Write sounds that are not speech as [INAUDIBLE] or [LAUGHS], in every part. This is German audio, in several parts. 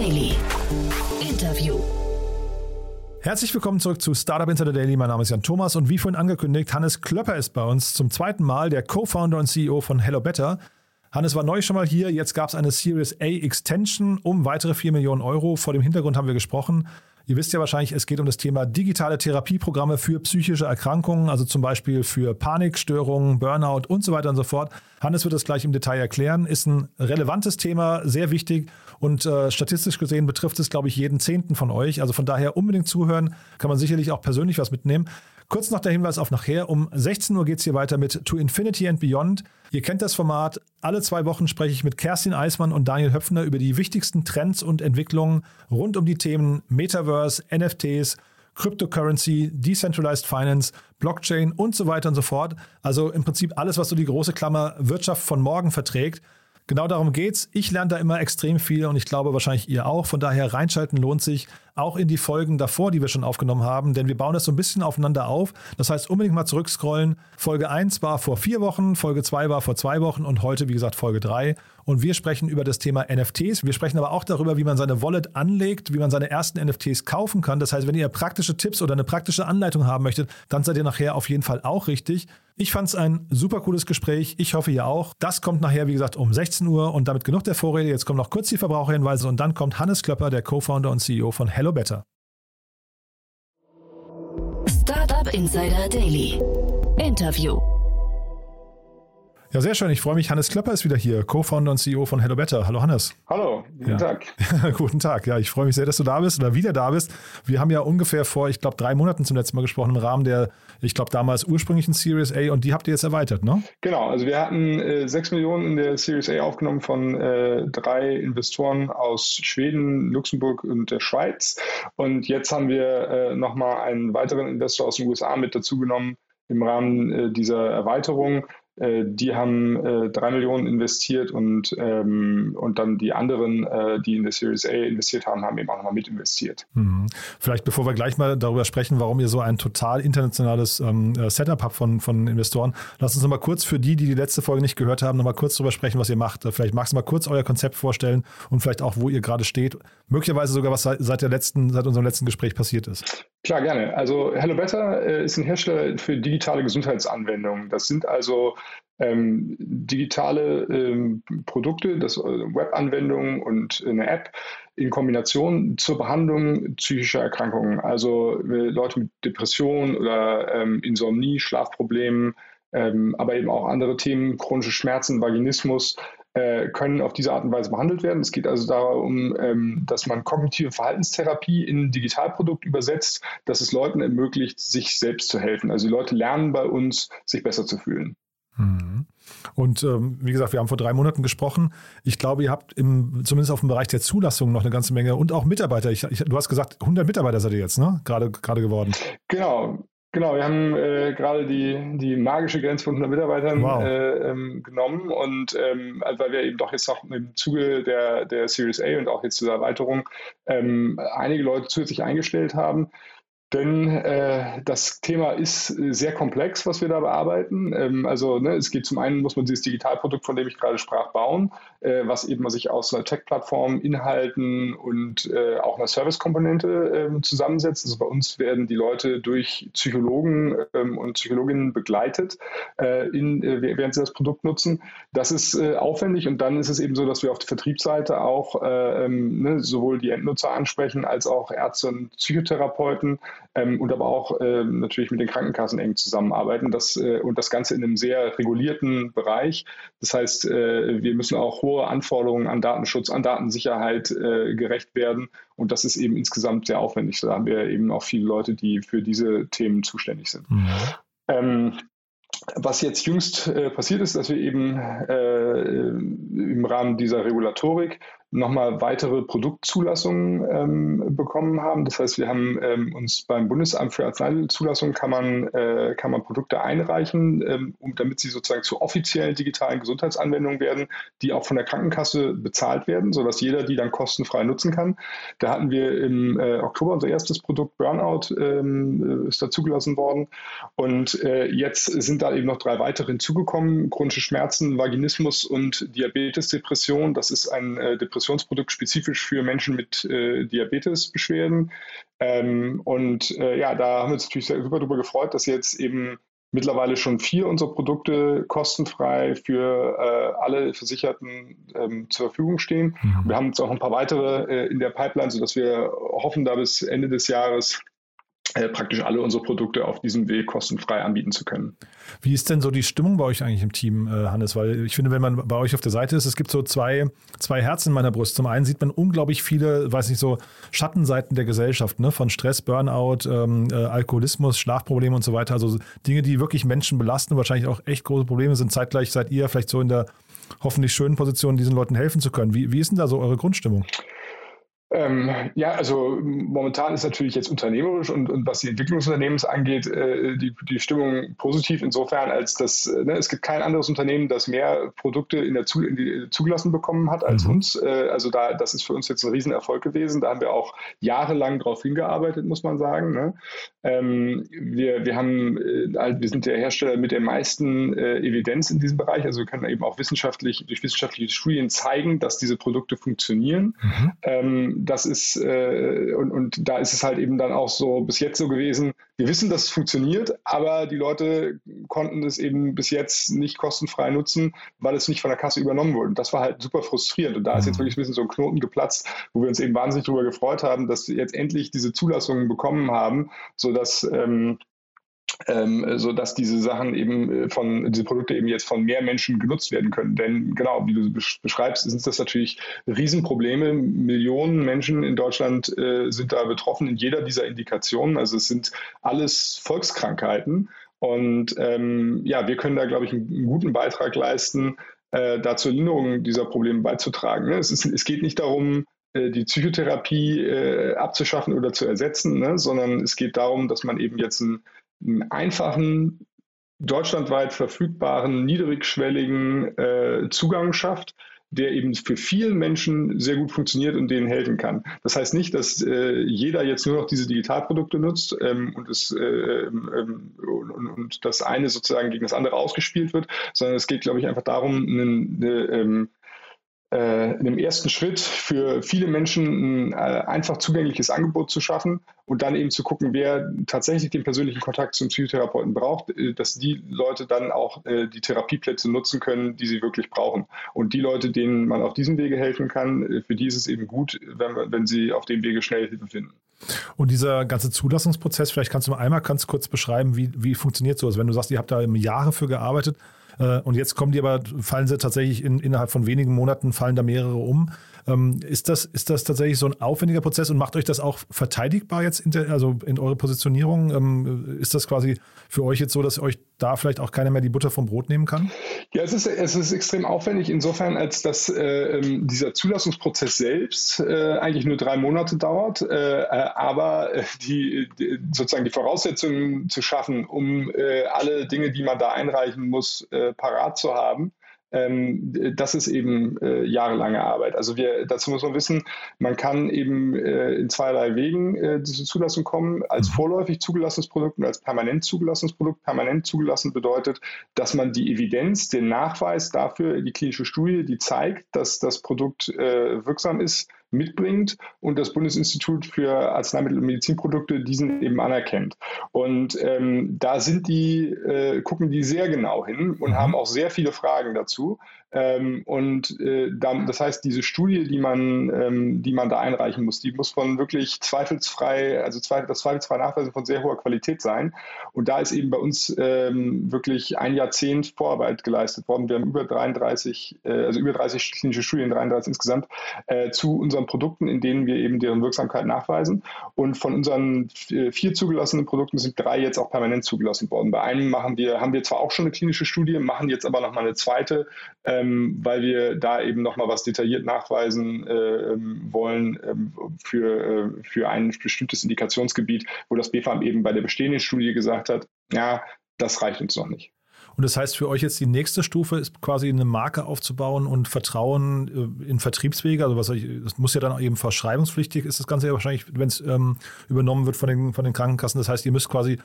Daily. Interview. Herzlich willkommen zurück zu Startup Insider Daily. Mein Name ist Jan Thomas und wie vorhin angekündigt, Hannes Klöpper ist bei uns zum zweiten Mal, der Co-Founder und CEO von Hello Better. Hannes war neu schon mal hier, jetzt gab es eine Series A Extension um weitere 4 Millionen Euro. Vor dem Hintergrund haben wir gesprochen. Ihr wisst ja wahrscheinlich, es geht um das Thema digitale Therapieprogramme für psychische Erkrankungen, also zum Beispiel für Panikstörungen, Burnout und so weiter und so fort. Hannes wird das gleich im Detail erklären. Ist ein relevantes Thema, sehr wichtig und äh, statistisch gesehen betrifft es, glaube ich, jeden Zehnten von euch. Also von daher unbedingt zuhören, kann man sicherlich auch persönlich was mitnehmen. Kurz noch der Hinweis auf nachher. Um 16 Uhr geht es hier weiter mit To Infinity and Beyond. Ihr kennt das Format. Alle zwei Wochen spreche ich mit Kerstin Eismann und Daniel Höpfner über die wichtigsten Trends und Entwicklungen rund um die Themen Metaverse, NFTs, Cryptocurrency, Decentralized Finance, Blockchain und so weiter und so fort. Also im Prinzip alles, was so die große Klammer Wirtschaft von morgen verträgt. Genau darum geht's. Ich lerne da immer extrem viel und ich glaube wahrscheinlich ihr auch. Von daher reinschalten lohnt sich auch in die Folgen davor, die wir schon aufgenommen haben, denn wir bauen das so ein bisschen aufeinander auf. Das heißt, unbedingt mal zurückscrollen. Folge 1 war vor vier Wochen, Folge 2 war vor zwei Wochen und heute, wie gesagt, Folge 3. Und wir sprechen über das Thema NFTs. Wir sprechen aber auch darüber, wie man seine Wallet anlegt, wie man seine ersten NFTs kaufen kann. Das heißt, wenn ihr praktische Tipps oder eine praktische Anleitung haben möchtet, dann seid ihr nachher auf jeden Fall auch richtig. Ich fand es ein super cooles Gespräch. Ich hoffe, ihr auch. Das kommt nachher, wie gesagt, um 16 Uhr und damit genug der Vorrede. Jetzt kommen noch kurz die Verbraucherhinweise und dann kommt Hannes Klöpper, der Co-Founder und CEO von Hello Better. Startup Insider Daily. Interview. Ja, sehr schön. Ich freue mich. Hannes Klöpper ist wieder hier, Co-Founder und CEO von Hello Better. Hallo Hannes. Hallo, guten ja. Tag. [LAUGHS] guten Tag. Ja, ich freue mich sehr, dass du da bist oder wieder da bist. Wir haben ja ungefähr vor, ich glaube, drei Monaten zum letzten Mal gesprochen im Rahmen der, ich glaube, damals ursprünglichen Series A und die habt ihr jetzt erweitert, ne? Genau. Also wir hatten äh, 6 Millionen in der Series A aufgenommen von äh, drei Investoren aus Schweden, Luxemburg und der Schweiz. Und jetzt haben wir äh, nochmal einen weiteren Investor aus den USA mit dazu genommen im Rahmen äh, dieser Erweiterung. Äh, die haben äh, drei Millionen investiert und, ähm, und dann die anderen, äh, die in der Series A investiert haben, haben eben auch nochmal mit investiert. Mhm. Vielleicht bevor wir gleich mal darüber sprechen, warum ihr so ein total internationales ähm, äh, Setup habt von, von Investoren, lasst uns nochmal kurz für die, die die letzte Folge nicht gehört haben, nochmal kurz darüber sprechen, was ihr macht. Vielleicht magst du mal kurz euer Konzept vorstellen und vielleicht auch, wo ihr gerade steht. Möglicherweise sogar, was seit, der letzten, seit unserem letzten Gespräch passiert ist. Klar, gerne. Also Hello Better äh, ist ein Hersteller für digitale Gesundheitsanwendungen. Das sind also ähm, digitale ähm, Produkte, das äh, Webanwendungen und eine App in Kombination zur Behandlung psychischer Erkrankungen. Also äh, Leute mit Depressionen oder ähm, Insomnie, Schlafproblemen, ähm, aber eben auch andere Themen, chronische Schmerzen, Vaginismus, können auf diese Art und Weise behandelt werden. Es geht also darum, ähm, dass man kognitive Verhaltenstherapie in ein Digitalprodukt übersetzt, dass es Leuten ermöglicht, sich selbst zu helfen. Also die Leute lernen bei uns, sich besser zu fühlen. Mhm. Und ähm, wie gesagt, wir haben vor drei Monaten gesprochen. Ich glaube, ihr habt im, zumindest auf dem Bereich der Zulassung noch eine ganze Menge und auch Mitarbeiter. Ich, ich, du hast gesagt, 100 Mitarbeiter seid ihr jetzt, ne? Gerade, gerade geworden. Genau. Genau, wir haben äh, gerade die, die magische Grenze von 100 Mitarbeitern wow. äh, ähm, genommen und ähm, also weil wir eben doch jetzt noch im Zuge der, der Series A und auch jetzt dieser Erweiterung ähm, einige Leute zusätzlich eingestellt haben, denn äh, das Thema ist äh, sehr komplex, was wir da bearbeiten. Ähm, also ne, es geht zum einen, muss man dieses Digitalprodukt, von dem ich gerade sprach, bauen, äh, was eben sich aus einer Tech-Plattform, Inhalten und äh, auch einer Service-Komponente ähm, zusammensetzt. Also bei uns werden die Leute durch Psychologen ähm, und Psychologinnen begleitet, äh, in, äh, während sie das Produkt nutzen. Das ist aufwendig und dann ist es eben so, dass wir auf der Vertriebsseite auch ähm, ne, sowohl die Endnutzer ansprechen als auch Ärzte und Psychotherapeuten ähm, und aber auch ähm, natürlich mit den Krankenkassen eng zusammenarbeiten. Das, äh, und das Ganze in einem sehr regulierten Bereich. Das heißt, äh, wir müssen auch hohe Anforderungen an Datenschutz, an Datensicherheit äh, gerecht werden. Und das ist eben insgesamt sehr aufwendig. Da haben wir eben auch viele Leute, die für diese Themen zuständig sind. Mhm. Ähm, was jetzt jüngst äh, passiert ist, dass wir eben äh, im Rahmen dieser Regulatorik nochmal weitere Produktzulassungen ähm, bekommen haben. Das heißt, wir haben ähm, uns beim Bundesamt für Arzneimittelzulassung kann man, äh, kann man Produkte einreichen, ähm, um, damit sie sozusagen zu offiziellen digitalen Gesundheitsanwendungen werden, die auch von der Krankenkasse bezahlt werden, sodass jeder die dann kostenfrei nutzen kann. Da hatten wir im äh, Oktober unser erstes Produkt Burnout ähm, ist dazugelassen worden. Und äh, jetzt sind da eben noch drei weitere hinzugekommen, chronische Schmerzen, Vaginismus und Diabetes, Depression. Das ist ein äh, Depression Nutritionsprodukt spezifisch für Menschen mit äh, Diabetesbeschwerden. Ähm, und äh, ja, da haben wir uns natürlich sehr, super darüber gefreut, dass jetzt eben mittlerweile schon vier unserer Produkte kostenfrei für äh, alle Versicherten ähm, zur Verfügung stehen. Mhm. Wir haben jetzt auch ein paar weitere äh, in der Pipeline, sodass wir hoffen, da bis Ende des Jahres praktisch alle unsere Produkte auf diesem Weg kostenfrei anbieten zu können. Wie ist denn so die Stimmung bei euch eigentlich im Team, äh, Hannes? Weil ich finde, wenn man bei euch auf der Seite ist, es gibt so zwei, zwei Herzen in meiner Brust. Zum einen sieht man unglaublich viele, weiß nicht, so Schattenseiten der Gesellschaft, ne? von Stress, Burnout, ähm, äh, Alkoholismus, Schlafprobleme und so weiter. Also Dinge, die wirklich Menschen belasten, wahrscheinlich auch echt große Probleme sind. Zeitgleich seid ihr vielleicht so in der hoffentlich schönen Position, diesen Leuten helfen zu können. Wie, wie ist denn da so eure Grundstimmung? Ähm, ja, also momentan ist natürlich jetzt unternehmerisch und, und was die Entwicklung des Unternehmens angeht, äh, die, die Stimmung positiv insofern, als dass äh, ne, es gibt kein anderes Unternehmen, das mehr Produkte in der Zu in die, zugelassen bekommen hat als mhm. uns. Äh, also da, das ist für uns jetzt ein Riesenerfolg gewesen. Da haben wir auch jahrelang drauf hingearbeitet, muss man sagen. Ne? Ähm, wir, wir haben, äh, wir sind der Hersteller mit der meisten äh, Evidenz in diesem Bereich. Also wir können eben auch wissenschaftlich durch wissenschaftliche Studien zeigen, dass diese Produkte funktionieren. Mhm. Ähm, das ist, äh, und, und da ist es halt eben dann auch so bis jetzt so gewesen, wir wissen, dass es funktioniert, aber die Leute konnten es eben bis jetzt nicht kostenfrei nutzen, weil es nicht von der Kasse übernommen wurde. Und das war halt super frustrierend. Und da ist jetzt mhm. wirklich ein bisschen so ein Knoten geplatzt, wo wir uns eben wahnsinnig darüber gefreut haben, dass wir jetzt endlich diese Zulassungen bekommen haben, sodass ähm, ähm, so dass diese Sachen eben äh, von, diese Produkte eben jetzt von mehr Menschen genutzt werden können. Denn genau, wie du beschreibst, sind das natürlich Riesenprobleme. Millionen Menschen in Deutschland äh, sind da betroffen in jeder dieser Indikationen. Also es sind alles Volkskrankheiten. Und ähm, ja, wir können da, glaube ich, einen, guten Beitrag leisten, äh, da zur Linderung dieser Probleme beizutragen. Ne? Es, ist, es geht nicht darum, äh, die Psychotherapie äh, abzuschaffen oder zu ersetzen, ne? sondern es geht darum, dass man eben jetzt ein einfachen, deutschlandweit verfügbaren, niedrigschwelligen äh, Zugang schafft, der eben für viele Menschen sehr gut funktioniert und denen helfen kann. Das heißt nicht, dass äh, jeder jetzt nur noch diese Digitalprodukte nutzt ähm, und, es, äh, ähm, und, und, das eine sozusagen gegen das andere ausgespielt wird, sondern es geht, glaube ich, einfach darum, eine, eine ähm, äh, in dem ersten Schritt für viele Menschen ein äh, einfach zugängliches Angebot zu schaffen und dann eben zu gucken, wer tatsächlich den persönlichen Kontakt zum Psychotherapeuten braucht, äh, dass die Leute dann auch die Therapieplätze nutzen können, die sie wirklich brauchen. Und die Leute, denen man auf diesem Wege helfen kann, für die ist es eben gut, wenn, wenn sie auf dem Wege schnell Hilfe finden. Und dieser ganze Zulassungsprozess, vielleicht kannst du mal einmal ganz kurz beschreiben, wie, wie funktioniert sowas, wenn du sagst, ihr habt da Jahre für gearbeitet. Äh, und jetzt kommen die aber, fallen sie tatsächlich in, innerhalb von wenigen Monaten, fallen da mehrere um. Ähm, ist, das, ist das tatsächlich so ein aufwendiger Prozess und macht euch das auch verteidigbar jetzt, in der, also in eure Positionierung? Ähm, ist das quasi für euch jetzt so, dass euch da vielleicht auch keiner mehr die Butter vom Brot nehmen kann? Ja, es ist, es ist extrem aufwendig insofern, als dass äh, ähm, dieser Zulassungsprozess selbst äh, eigentlich nur drei Monate dauert, äh, äh aber äh, die, die, sozusagen die Voraussetzungen zu schaffen, um äh, alle Dinge, die man da einreichen muss, parat zu haben, ähm, das ist eben äh, jahrelange Arbeit. Also wir, dazu muss man wissen, man kann eben äh, in zweierlei Wegen äh, diese Zulassung kommen, als mhm. vorläufig zugelassenes Produkt und als permanent zugelassenes Produkt. Permanent zugelassen bedeutet, dass man die Evidenz, den Nachweis dafür, die klinische Studie, die zeigt, dass das Produkt äh, wirksam ist, mitbringt und das Bundesinstitut für Arzneimittel und Medizinprodukte diesen eben anerkennt. Und ähm, da sind die, äh, gucken die sehr genau hin und mhm. haben auch sehr viele Fragen dazu. Ähm, und äh, dann, das heißt, diese Studie, die man, ähm, die man da einreichen muss, die muss von wirklich zweifelsfrei, also zweifel, das zweifelsfrei Nachweisen von sehr hoher Qualität sein. Und da ist eben bei uns ähm, wirklich ein Jahrzehnt Vorarbeit geleistet worden. Wir haben über 33, äh, also über 30 klinische Studien, 33 insgesamt, äh, zu unseren Produkten, in denen wir eben deren Wirksamkeit nachweisen. Und von unseren äh, vier zugelassenen Produkten sind drei jetzt auch permanent zugelassen worden. Bei einem machen wir, haben wir zwar auch schon eine klinische Studie, machen jetzt aber nochmal eine zweite, ähm, weil wir da eben nochmal was detailliert nachweisen äh, ähm, wollen ähm, für, äh, für ein bestimmtes Indikationsgebiet, wo das BfArM eben bei der bestehenden Studie gesagt hat, ja, das reicht uns noch nicht. Und das heißt für euch jetzt die nächste Stufe ist quasi eine Marke aufzubauen und Vertrauen äh, in Vertriebswege. Also was das muss ja dann eben verschreibungspflichtig ist das Ganze ja wahrscheinlich, wenn es ähm, übernommen wird von den, von den Krankenkassen. Das heißt, ihr müsst quasi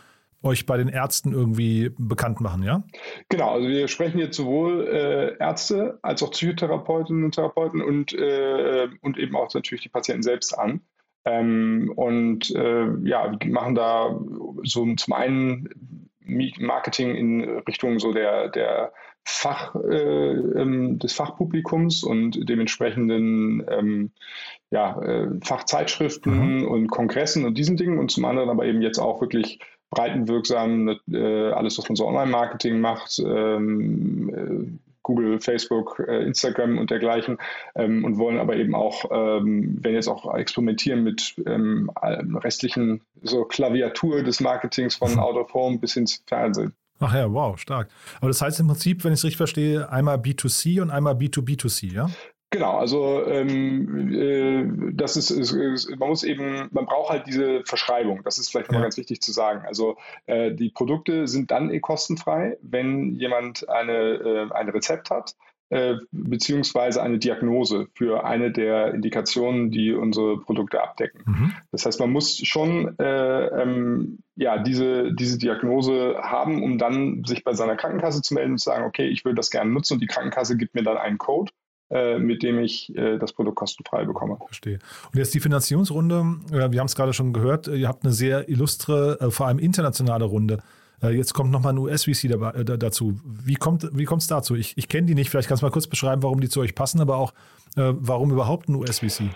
euch bei den Ärzten irgendwie bekannt machen, ja? Genau, also wir sprechen jetzt sowohl äh, Ärzte als auch Psychotherapeutinnen und Therapeuten und, äh, und eben auch natürlich die Patienten selbst an. Ähm, und äh, ja, wir machen da so zum einen Marketing in Richtung so der, der Fach, äh, ähm, des Fachpublikums und dementsprechenden ähm, ja, äh, Fachzeitschriften mhm. und Kongressen und diesen Dingen und zum anderen aber eben jetzt auch wirklich breitenwirksam, äh, alles, was man so Online-Marketing macht, ähm, äh, Google, Facebook, äh, Instagram und dergleichen ähm, und wollen aber eben auch, ähm, werden jetzt auch experimentieren mit ähm, restlichen so Klaviatur des Marketings von [LAUGHS] Out of Home bis ins Fernsehen. Ach ja, wow, stark. Aber das heißt im Prinzip, wenn ich es richtig verstehe, einmal B2C und einmal B2B2C, ja? Genau, also ähm, äh, das ist, ist, ist, man muss eben, man braucht halt diese Verschreibung. Das ist vielleicht nochmal ja. ganz wichtig zu sagen. Also äh, die Produkte sind dann eh kostenfrei, wenn jemand eine, äh, ein Rezept hat, äh, beziehungsweise eine Diagnose für eine der Indikationen, die unsere Produkte abdecken. Mhm. Das heißt, man muss schon äh, ähm, ja, diese, diese Diagnose haben, um dann sich bei seiner Krankenkasse zu melden und zu sagen, okay, ich will das gerne nutzen und die Krankenkasse gibt mir dann einen Code mit dem ich äh, das Produkt kostenfrei bekomme. Verstehe. Und jetzt die Finanzierungsrunde, äh, wir haben es gerade schon gehört, ihr habt eine sehr illustre, vor allem internationale Runde. Jetzt kommt nochmal ein US-VC dazu. Wie kommt wie es dazu? Ich, ich kenne die nicht, vielleicht kannst du mal kurz beschreiben, warum die zu euch passen, aber auch warum überhaupt ein US-VC?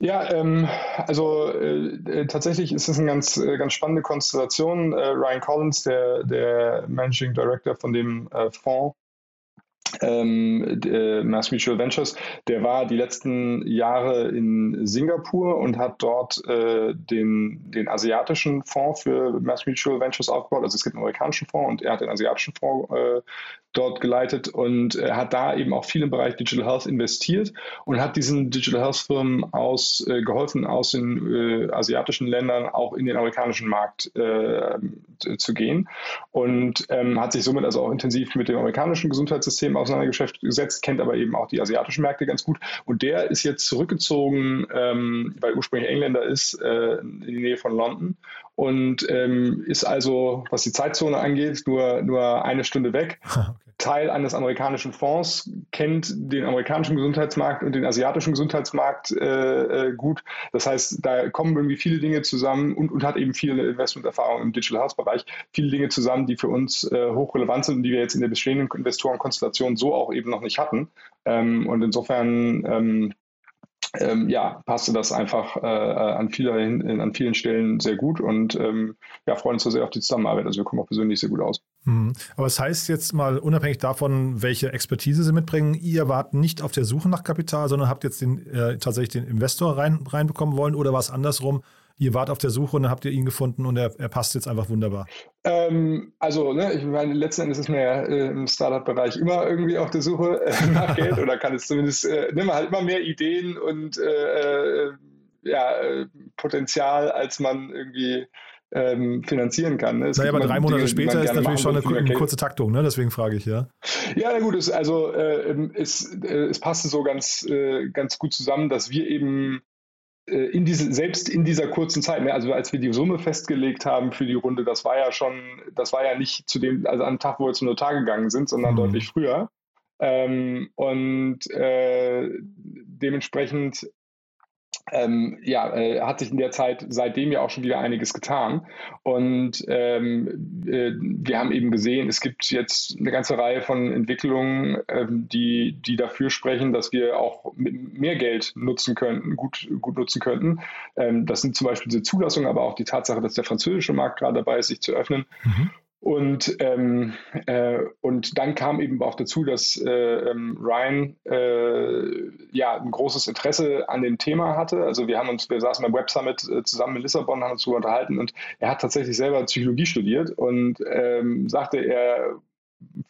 Ja, ähm, also äh, tatsächlich ist es eine ganz, äh, ganz spannende Konstellation. Äh, Ryan Collins, der, der Managing Director von dem Fonds, ähm, äh, Mass Mutual Ventures, der war die letzten Jahre in Singapur und hat dort äh, den, den asiatischen Fonds für Mass Mutual Ventures aufgebaut. Also es gibt einen amerikanischen Fonds und er hat den asiatischen Fonds äh, dort geleitet und er hat da eben auch viel im Bereich Digital Health investiert und hat diesen Digital Health Firmen aus, äh, geholfen, aus den äh, asiatischen Ländern auch in den amerikanischen Markt äh, zu gehen und ähm, hat sich somit also auch intensiv mit dem amerikanischen Gesundheitssystem auseinandergesetzt, kennt aber eben auch die asiatischen Märkte ganz gut und der ist jetzt zurückgezogen, ähm, weil ursprünglich Engländer ist, äh, in die Nähe von London und ähm, ist also, was die Zeitzone angeht, nur, nur eine Stunde weg. [LAUGHS] Okay. Teil eines amerikanischen Fonds, kennt den amerikanischen Gesundheitsmarkt und den asiatischen Gesundheitsmarkt äh, äh, gut. Das heißt, da kommen irgendwie viele Dinge zusammen und, und hat eben viele Investmenterfahrung im Digital Health Bereich, viele Dinge zusammen, die für uns äh, hochrelevant sind und die wir jetzt in der bestehenden Investorenkonstellation so auch eben noch nicht hatten. Ähm, und insofern ähm, ähm, ja, passte das einfach äh, an, vielen, an vielen Stellen sehr gut und ähm, ja, freuen uns so sehr auf die Zusammenarbeit. Also wir kommen auch persönlich sehr gut aus. Mhm. Aber es das heißt jetzt mal unabhängig davon, welche Expertise Sie mitbringen, ihr wart nicht auf der Suche nach Kapital, sondern habt jetzt den, äh, tatsächlich den Investor rein, reinbekommen wollen oder war es andersrum? Ihr wart auf der Suche und dann habt ihr ihn gefunden und er, er passt jetzt einfach wunderbar? Ähm, also, ne, ich meine, letzten Endes ist man ja äh, im Startup-Bereich immer irgendwie auf der Suche äh, [LAUGHS] nach Geld [LAUGHS] oder kann es zumindest, äh, ne, man hat immer mehr Ideen und äh, äh, ja, äh, Potenzial, als man irgendwie ähm, finanzieren kann. Ne? naja, aber drei Monate Dinge, später ist natürlich schon eine, eine, kurze Taktung, ne? deswegen frage ich, ja. Ja, na gut, es, also äh, es, äh, es passte so ganz, äh, ganz gut zusammen, dass wir eben in diese, selbst in dieser kurzen Zeit, ne, also als wir die Summe festgelegt haben für die Runde, das war ja schon, das war ja nicht zu dem, also am Tag, wo wir zum Notar gegangen sind, sondern mhm. deutlich früher. Ähm, und äh, dementsprechend ähm, ja, äh, hat sich in der Zeit seitdem ja auch schon wieder einiges getan. Und ähm, äh, wir haben eben gesehen, es gibt jetzt eine ganze Reihe von Entwicklungen, ähm, die, die dafür sprechen, dass wir auch mehr Geld nutzen könnten, gut, gut nutzen könnten. Ähm, das sind zum Beispiel diese Zulassungen, aber auch die Tatsache, dass der französische Markt gerade dabei ist, sich zu öffnen. Mhm. Und, ähm, äh, und dann kam eben auch dazu, dass äh, ähm, Ryan äh, ja ein großes Interesse an dem Thema hatte. Also wir haben uns, wir saßen beim Web Summit äh, zusammen in Lissabon, haben uns darüber unterhalten und er hat tatsächlich selber Psychologie studiert und ähm, sagte, er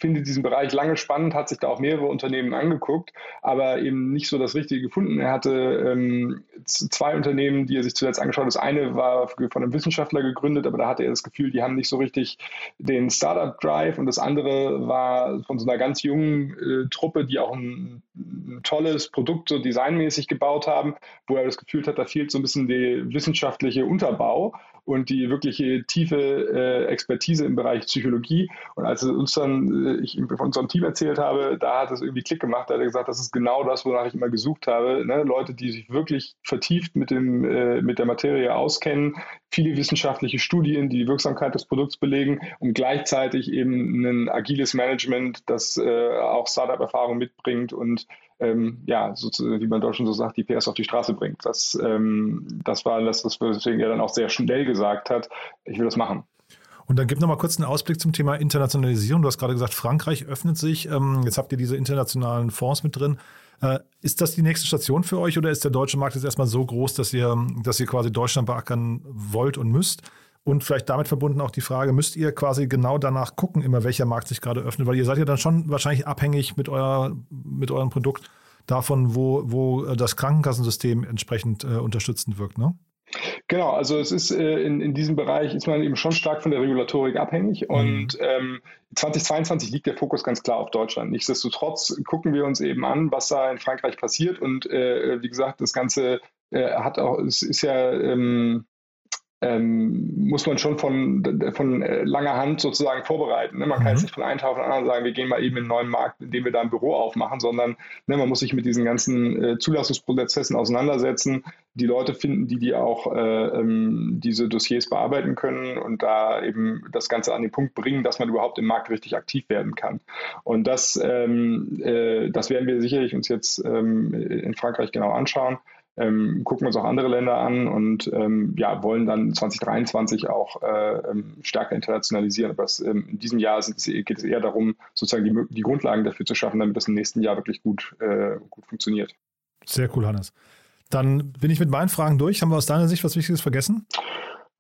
findet diesen Bereich lange spannend, hat sich da auch mehrere Unternehmen angeguckt, aber eben nicht so das Richtige gefunden. Er hatte ähm, zwei Unternehmen, die er sich zuletzt angeschaut hat. Das eine war von einem Wissenschaftler gegründet, aber da hatte er das Gefühl, die haben nicht so richtig den Startup-Drive und das andere war von so einer ganz jungen äh, Truppe, die auch ein, ein, tolles Produkt so designmäßig gebaut haben, wo er das Gefühl hat, da fehlt so ein bisschen der wissenschaftliche Unterbau und die wirkliche tiefe äh, Expertise im Bereich Psychologie. Und als uns dann, äh, ich von unserem Team erzählt habe, da hat es irgendwie Klick gemacht. Da hat er gesagt, das ist genau das, wonach ich immer gesucht habe. Ne? Leute, die sich wirklich vertieft mit, dem, äh, mit der Materie auskennen, viele wissenschaftliche Studien, die die Wirksamkeit des Produkts belegen und gleichzeitig eben ein agiles Management, das äh, auch Startup-Erfahrung mitbringt und ähm, ja, sozusagen, wie man dort schon so sagt, die PS auf die Straße bringt. Das, ähm, das war das, weswegen er dann auch sehr schnell gesagt hat, ich will das machen. Und dann gib noch mal kurz einen Ausblick zum Thema Internationalisierung. Du hast gerade gesagt, Frankreich öffnet sich. Ähm, jetzt habt ihr diese internationalen Fonds mit drin. Äh, ist das die nächste Station für euch oder ist der deutsche Markt jetzt erstmal so groß, dass ihr, dass ihr quasi Deutschland beackern wollt und müsst? Und vielleicht damit verbunden auch die Frage, müsst ihr quasi genau danach gucken, immer welcher Markt sich gerade öffnet? Weil ihr seid ja dann schon wahrscheinlich abhängig mit, euer, mit eurem Produkt davon, wo, wo das Krankenkassensystem entsprechend äh, unterstützend wirkt, ne? Genau, also es ist äh, in, in diesem Bereich ist man eben schon stark von der Regulatorik abhängig mhm. und ähm, 2022 liegt der Fokus ganz klar auf Deutschland. Nichtsdestotrotz gucken wir uns eben an, was da in Frankreich passiert und äh, wie gesagt, das Ganze äh, hat auch, es ist ja ähm, ähm, muss man schon von, von äh, langer Hand sozusagen vorbereiten. Ne? Man kann jetzt mhm. nicht von einem Tag auf den anderen sagen, wir gehen mal eben in einen neuen Markt, indem wir da ein Büro aufmachen, sondern ne, man muss sich mit diesen ganzen äh, Zulassungsprozessen auseinandersetzen, die Leute finden, die die auch äh, ähm, diese Dossiers bearbeiten können und da eben das Ganze an den Punkt bringen, dass man überhaupt im Markt richtig aktiv werden kann. Und das, ähm, äh, das werden wir sicherlich uns jetzt ähm, in Frankreich genau anschauen ähm, gucken uns auch andere Länder an und ähm, ja, wollen dann 2023 auch äh, ähm, stärker internationalisieren. Aber es, ähm, in diesem Jahr es, geht es eher darum, sozusagen die, die, Grundlagen dafür zu schaffen, damit das im nächsten Jahr wirklich gut, äh, gut funktioniert. Sehr cool, Hannes. Dann bin ich mit meinen Fragen durch. Haben wir aus deiner Sicht was Wichtiges vergessen?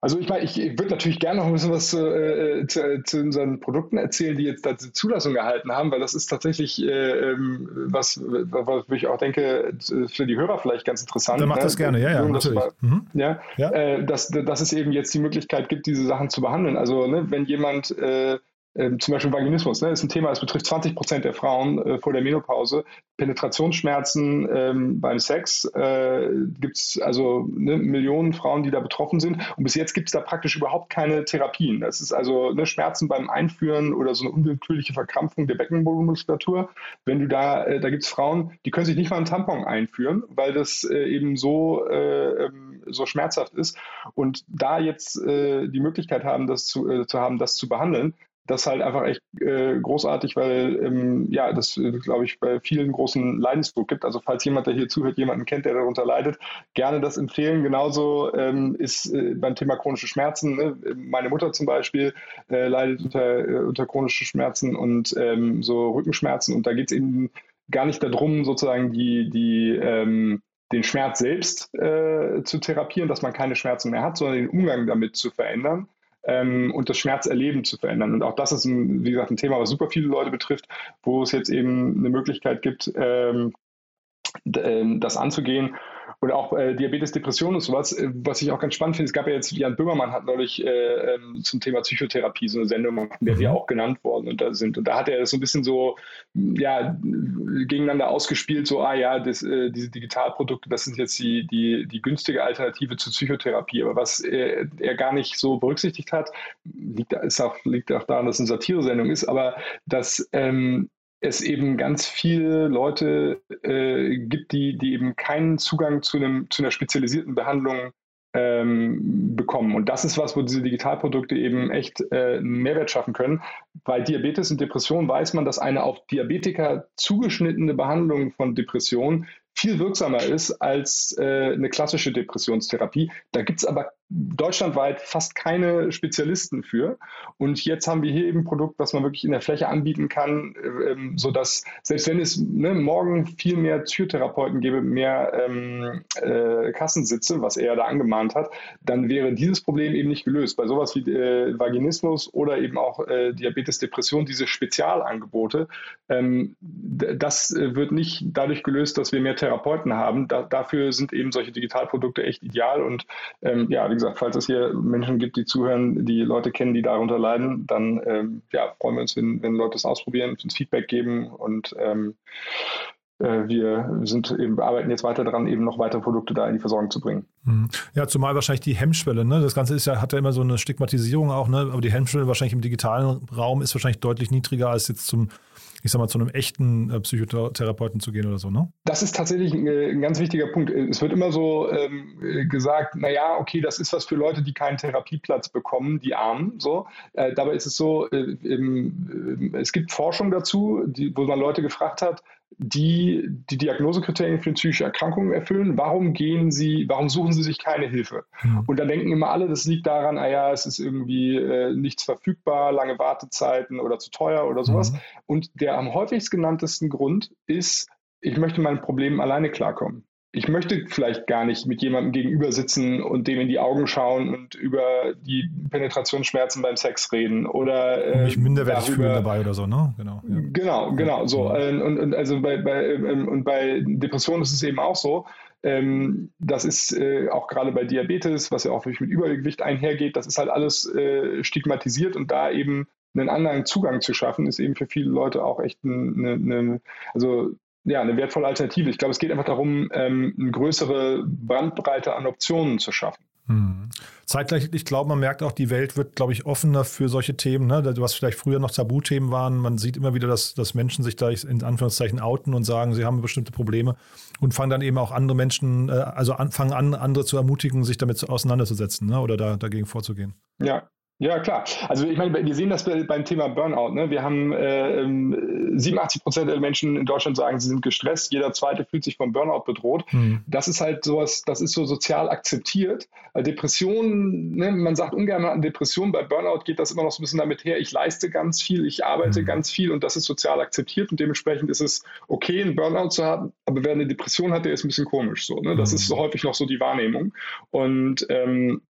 Also ich meine, ich, ich würde natürlich gerne noch ein bisschen was äh, zu, zu, unseren Produkten erzählen, die jetzt dazu Zulassung erhalten haben, weil das ist tatsächlich äh, ähm, was, was ich auch denke, für die Hörer vielleicht ganz interessant. Dann macht ne? das gerne, ja, ja, natürlich. Das, mhm. ja, ja. Äh, dass, dass es eben jetzt die Möglichkeit gibt, diese Sachen zu behandeln. Also ne, wenn jemand äh, ähm, zum Beispiel Vaginismus, ne, ist ein Thema, das betrifft 20 Prozent der Frauen äh, vor der Menopause. Penetrationsschmerzen ähm, beim Sex äh, gibt es also ne, Millionen Frauen, die da betroffen sind. Und bis jetzt gibt es da praktisch überhaupt keine Therapien. Das ist also ne, Schmerzen beim Einführen oder so eine unwillkürliche Verkrampfung der Beckenbodenmuskulatur. Wenn du da, äh, da gibt es Frauen, die können sich nicht mal einen Tampon einführen, weil das äh, eben so, äh, ähm, so schmerzhaft ist. Und da jetzt äh, die Möglichkeit haben, das zu, zu haben, das zu behandeln, das halt einfach echt äh, großartig, weil ähm, ja, das äh, glaube ich bei vielen großen Leidensdruck gibt. Also falls jemand, der hier zuhört, jemanden kennt, der darunter leidet, gerne das empfehlen. Genauso ähm, ist äh, beim Thema chronische Schmerzen. Ne? Meine Mutter zum Beispiel äh, leidet unter, äh, unter chronischen Schmerzen und ähm, so Rückenschmerzen und da geht es eben gar nicht darum, sozusagen die, die ähm, den Schmerz selbst äh, zu therapieren, dass man keine Schmerzen mehr hat, sondern den Umgang damit zu verändern ähm, und das Schmerzerleben zu verändern. Und auch das ist, ein, wie gesagt, ein Thema, was super viele Leute betrifft, wo es jetzt eben eine Möglichkeit gibt, ähm, ähm das anzugehen und auch äh, Diabetes, Depression und sowas, äh, was ich auch ganz spannend finde. Es gab ja jetzt, Jan Böhmermann hat neulich äh, ähm, zum Thema Psychotherapie so eine Sendung, in der mhm. wir auch genannt worden und da sind. Und da hat er so ein bisschen so, ja, gegeneinander ausgespielt, so, ah ja, das, äh, diese Digitalprodukte, das sind jetzt die, die, die günstige Alternative zur Psychotherapie. Aber was er, er gar nicht so berücksichtigt hat, liegt, ist auch, liegt auch daran, dass es eine Satiresendung ist, aber dass ähm, es eben ganz viele Leute äh, gibt, die, die eben keinen Zugang zu, einem, zu einer spezialisierten Behandlung ähm, bekommen. Und das ist was, wo diese Digitalprodukte eben echt äh, Mehrwert schaffen können. Bei Diabetes und Depression weiß man, dass eine auf Diabetiker zugeschnittene Behandlung von Depressionen viel wirksamer ist als äh, eine klassische Depressionstherapie. Da gibt es aber deutschlandweit fast keine Spezialisten für. Und jetzt haben wir hier eben ein Produkt, was man wirklich in der Fläche anbieten kann, ähm, sodass selbst wenn es ne, morgen viel mehr Türtherapeuten gäbe, mehr ähm, äh, Kassensitze, was er da angemahnt hat, dann wäre dieses Problem eben nicht gelöst. Bei sowas wie äh, Vaginismus oder eben auch äh, Diabetes, Depression, diese Spezialangebote, ähm, das äh, wird nicht dadurch gelöst, dass wir mehr Therapeuten haben. Da, dafür sind eben solche Digitalprodukte echt ideal. Und ähm, ja, gesagt, falls es hier Menschen gibt, die zuhören, die Leute kennen, die darunter leiden, dann ähm, ja, freuen wir uns, wenn, wenn Leute es ausprobieren, uns Feedback geben und ähm, äh, wir sind eben, arbeiten jetzt weiter daran, eben noch weitere Produkte da in die Versorgung zu bringen. Mhm. Ja, zumal wahrscheinlich die Hemmschwelle, ne? Das Ganze ist ja, hat ja immer so eine Stigmatisierung auch, ne? Aber die Hemmschwelle wahrscheinlich im digitalen Raum ist wahrscheinlich deutlich niedriger als jetzt zum ich sag mal, zu einem echten äh, Psychotherapeuten zu gehen oder so, ne? Das ist tatsächlich ein, äh, ein ganz wichtiger Punkt. Es wird immer so ähm, gesagt, naja, okay, das ist was für Leute, die keinen Therapieplatz bekommen, die Armen. So. Äh, dabei ist es so, äh, im, äh, es gibt Forschung dazu, die, wo man Leute gefragt hat, die die Diagnosekriterien für psychische Erkrankungen erfüllen, warum gehen sie, warum suchen sie sich keine Hilfe? Mhm. Und dann denken immer alle, das liegt daran, ah ja, es ist irgendwie äh, nichts verfügbar, lange Wartezeiten oder zu teuer oder sowas. Mhm. Und der am häufigst genanntesten Grund ist, ich möchte meinen Problemen alleine klarkommen ich möchte vielleicht gar nicht mit jemandem gegenüber sitzen und dem in die Augen schauen und über die Penetrationsschmerzen beim Sex reden oder äh, mich minderwertig darüber, fühlen dabei oder so, ne? Genau, ja. genau, genau. So mhm. und, und also bei, bei ähm, und bei Depressionen ist es eben auch so. Ähm, das ist äh, auch gerade bei Diabetes, was ja auch mit Übergewicht einhergeht, das ist halt alles äh, stigmatisiert und da eben einen anderen Zugang zu schaffen, ist eben für viele Leute auch echt eine, eine also ja, eine wertvolle Alternative. Ich glaube, es geht einfach darum, ähm, eine größere Bandbreite an Optionen zu schaffen. Hm. Zeitgleich, ich glaube, man merkt auch, die Welt wird, glaube ich, offener für solche Themen, ne? was vielleicht früher noch Tabuthemen waren. Man sieht immer wieder, dass, dass Menschen sich da in Anführungszeichen outen und sagen, sie haben bestimmte Probleme und fangen dann eben auch andere Menschen, äh, also an, fangen an, andere zu ermutigen, sich damit auseinanderzusetzen ne? oder da, dagegen vorzugehen. Ja, ja, klar. Also ich meine, wir sehen das beim Thema Burnout. Ne? Wir haben äh, 87 ähm, Prozent der Menschen in Deutschland sagen, sie sind gestresst. Jeder zweite fühlt sich vom Burnout bedroht. Mhm. Das ist halt sowas, das ist so sozial akzeptiert. Depressionen, ne? man sagt ungern an Depressionen. Bei Burnout geht das immer noch so ein bisschen damit her, ich leiste ganz viel, ich arbeite mhm. ganz viel und das ist sozial akzeptiert und dementsprechend ist es okay, einen Burnout zu haben. Aber wer eine Depression hat, der ist ein bisschen komisch so. Ne? Das mhm. ist so häufig noch so die Wahrnehmung. Und ähm,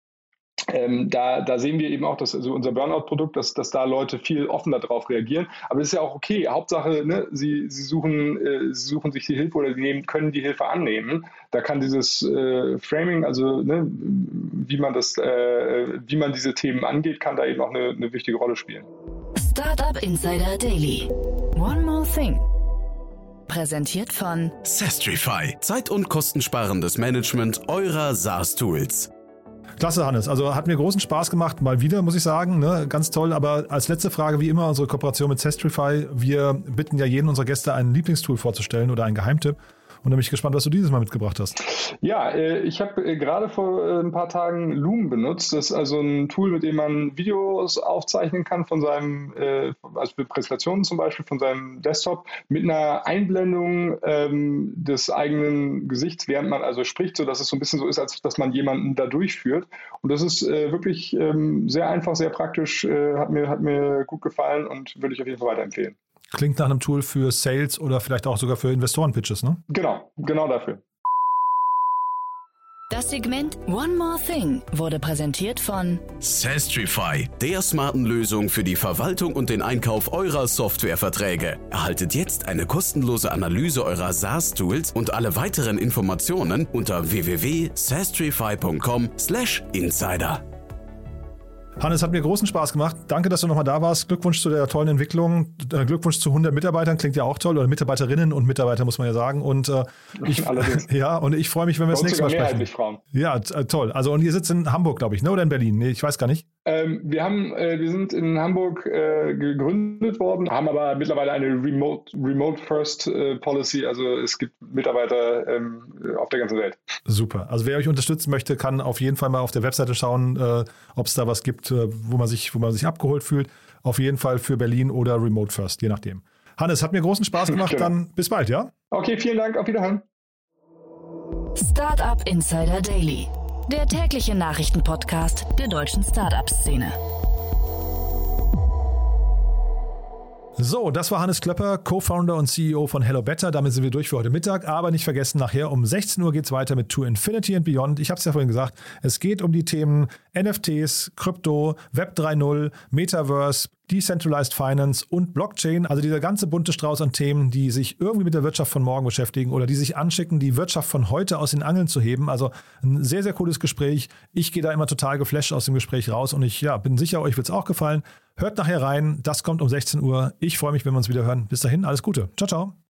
ähm, da, da sehen wir eben auch, dass also unser Burnout-Produkt, dass, dass da Leute viel offener darauf reagieren. Aber das ist ja auch okay. Hauptsache, ne, sie, sie, suchen, äh, sie suchen sich die Hilfe oder sie nehmen, können die Hilfe annehmen. Da kann dieses äh, Framing, also ne, wie man das, äh, wie man diese Themen angeht, kann da eben auch eine, eine wichtige Rolle spielen. Startup Insider Daily. One more thing. Präsentiert von Sestrify. Zeit- und kostensparendes Management eurer SaaS-Tools. Klasse, Hannes. Also hat mir großen Spaß gemacht, mal wieder, muss ich sagen. Ne? Ganz toll. Aber als letzte Frage, wie immer, unsere Kooperation mit Zestrify. Wir bitten ja jeden unserer Gäste, ein Lieblingstool vorzustellen oder einen Geheimtipp. Und da bin ich gespannt, was du dieses Mal mitgebracht hast. Ja, äh, ich habe äh, gerade vor äh, ein paar Tagen Loom benutzt. Das ist also ein Tool, mit dem man Videos aufzeichnen kann von seinem, also Präsentationen zum Beispiel, von seinem Desktop mit einer Einblendung ähm, des eigenen Gesichts, während man also spricht, sodass es so ein bisschen so ist, als dass man jemanden da durchführt. Und das ist wirklich ähm, sehr einfach, sehr praktisch, hat, mir, hat mir gut gefallen und würde ich auf jeden Fall weiterempfehlen. Klingt nach einem Tool für Sales oder vielleicht auch sogar für Investoren-Pitches, ne? Genau, genau dafür. Das Segment One More Thing wurde präsentiert von Sastrify, der smarten Lösung für die Verwaltung und den Einkauf eurer Softwareverträge. Erhaltet jetzt eine kostenlose Analyse eurer SaaS-Tools und alle weiteren Informationen unter www.sastrify.com/insider. Hannes, hat mir großen Spaß gemacht. Danke, dass du nochmal da warst. Glückwunsch zu der tollen Entwicklung. Äh, Glückwunsch zu 100 Mitarbeitern. Klingt ja auch toll. Oder Mitarbeiterinnen und Mitarbeiter, muss man ja sagen. Und äh, [LAUGHS] ich, [LAUGHS] ja, und ich freue mich, wenn wir das nächste Mal sprechen. Frauen. Ja, äh, toll. Also, und ihr sitzt in Hamburg, glaube ich, ne? oder in Berlin? Nee, ich weiß gar nicht. Ähm, wir, haben, äh, wir sind in Hamburg äh, gegründet worden, haben aber mittlerweile eine Remote, Remote First äh, Policy. Also es gibt Mitarbeiter ähm, auf der ganzen Welt. Super. Also wer euch unterstützen möchte, kann auf jeden Fall mal auf der Webseite schauen, äh, ob es da was gibt, äh, wo, man sich, wo man sich abgeholt fühlt. Auf jeden Fall für Berlin oder Remote First, je nachdem. Hannes, hat mir großen Spaß gemacht. [LAUGHS] Genau. Dann bis bald, ja? Okay, vielen Dank. Auf Wiederhören. Startup Insider Daily der tägliche Nachrichtenpodcast der deutschen Startup-Szene. So, das war Hannes Klöpper, Co-Founder und CEO von Hello Better. Damit sind wir durch für heute Mittag. Aber nicht vergessen, nachher um 16 Uhr geht es weiter mit To Infinity and Beyond. Ich habe es ja vorhin gesagt, es geht um die Themen NFTs, Krypto, Web 3.0, Metaverse, Decentralized Finance und Blockchain, also dieser ganze bunte Strauß an Themen, die sich irgendwie mit der Wirtschaft von morgen beschäftigen oder die sich anschicken, die Wirtschaft von heute aus den Angeln zu heben. Also ein sehr, sehr cooles Gespräch. Ich gehe da immer total geflasht aus dem Gespräch raus und ich ja, bin sicher, euch wird es auch gefallen. Hört nachher rein. Das kommt um 16 Uhr. Ich freue mich, wenn wir uns wieder hören. Bis dahin, alles Gute. Ciao, ciao.